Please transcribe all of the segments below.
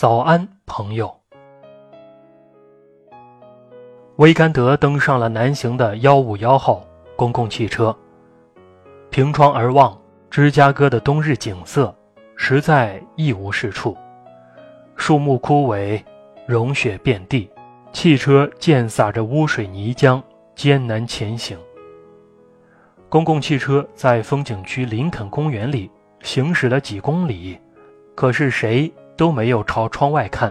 早安，朋友。威甘德登上了南行的幺五幺号公共汽车，凭窗而望，芝加哥的冬日景色实在一无是处，树木枯萎，融雪遍地，汽车溅洒着污水泥浆，艰难前行。公共汽车在风景区林肯公园里行驶了几公里，可是谁都没有朝窗外看。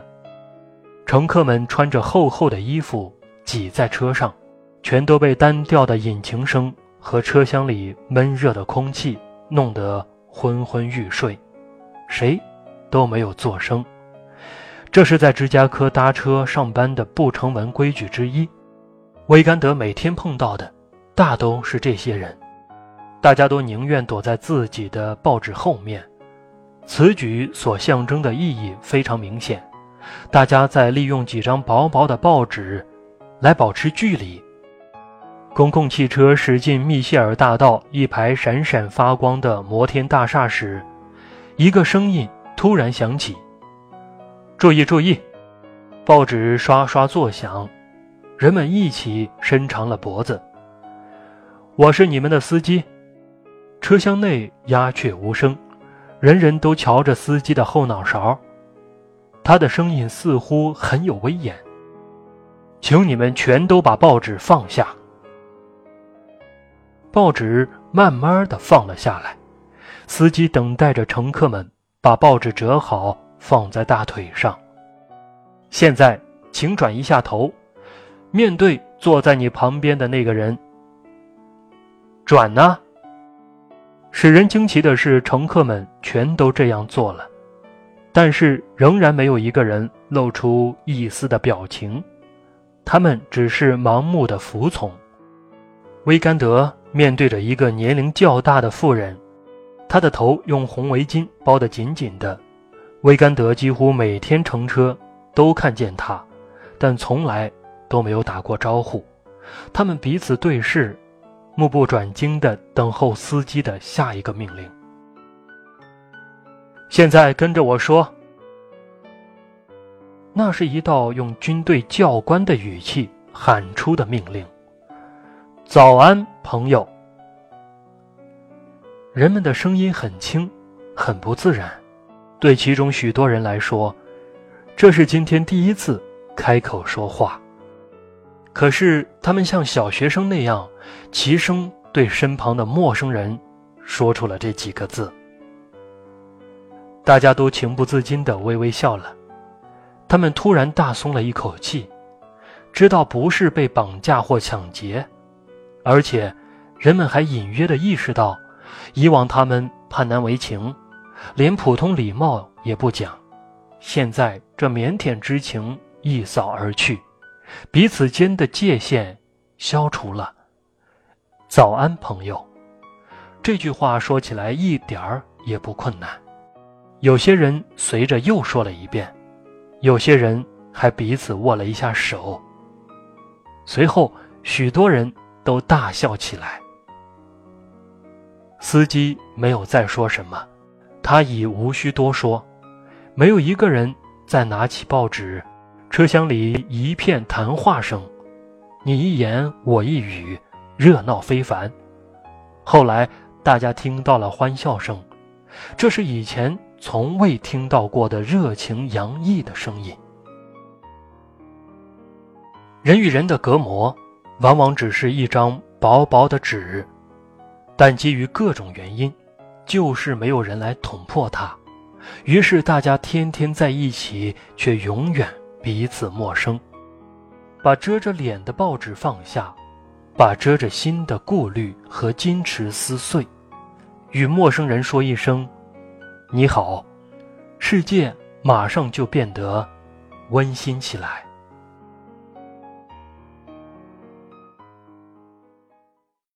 乘客们穿着厚厚的衣服。挤在车上，全都被单调的引擎声和车厢里闷热的空气弄得昏昏欲睡，谁都没有作声。这是在芝加哥搭车上班的不成文规矩之一。维甘德每天碰到的，大都是这些人，大家都宁愿躲在自己的报纸后面。此举所象征的意义非常明显，大家在利用几张薄薄的报纸。来保持距离。公共汽车驶进密歇尔大道一排闪闪发光的摩天大厦时，一个声音突然响起：“注意，注意！”报纸刷刷作响，人们一起伸长了脖子。我是你们的司机。车厢内鸦雀无声，人人都瞧着司机的后脑勺。他的声音似乎很有威严。请你们全都把报纸放下。报纸慢慢的放了下来，司机等待着乘客们把报纸折好放在大腿上。现在，请转一下头，面对坐在你旁边的那个人。转呢？使人惊奇的是，乘客们全都这样做了，但是仍然没有一个人露出一丝的表情。他们只是盲目的服从。威甘德面对着一个年龄较大的妇人，她的头用红围巾包得紧紧的。威甘德几乎每天乘车都看见她，但从来都没有打过招呼。他们彼此对视，目不转睛地等候司机的下一个命令。现在跟着我说。那是一道用军队教官的语气喊出的命令。早安，朋友。人们的声音很轻，很不自然。对其中许多人来说，这是今天第一次开口说话。可是他们像小学生那样，齐声对身旁的陌生人说出了这几个字。大家都情不自禁地微微笑了。他们突然大松了一口气，知道不是被绑架或抢劫，而且人们还隐约的意识到，以往他们怕难为情，连普通礼貌也不讲，现在这腼腆之情一扫而去，彼此间的界限消除了。早安，朋友。这句话说起来一点儿也不困难。有些人随着又说了一遍。有些人还彼此握了一下手。随后，许多人都大笑起来。司机没有再说什么，他已无需多说。没有一个人再拿起报纸，车厢里一片谈话声，你一言我一语，热闹非凡。后来，大家听到了欢笑声，这是以前。从未听到过的热情洋溢的声音。人与人的隔膜，往往只是一张薄薄的纸，但基于各种原因，就是没有人来捅破它。于是大家天天在一起，却永远彼此陌生。把遮着脸的报纸放下，把遮着心的顾虑和矜持撕碎，与陌生人说一声。你好，世界马上就变得温馨起来。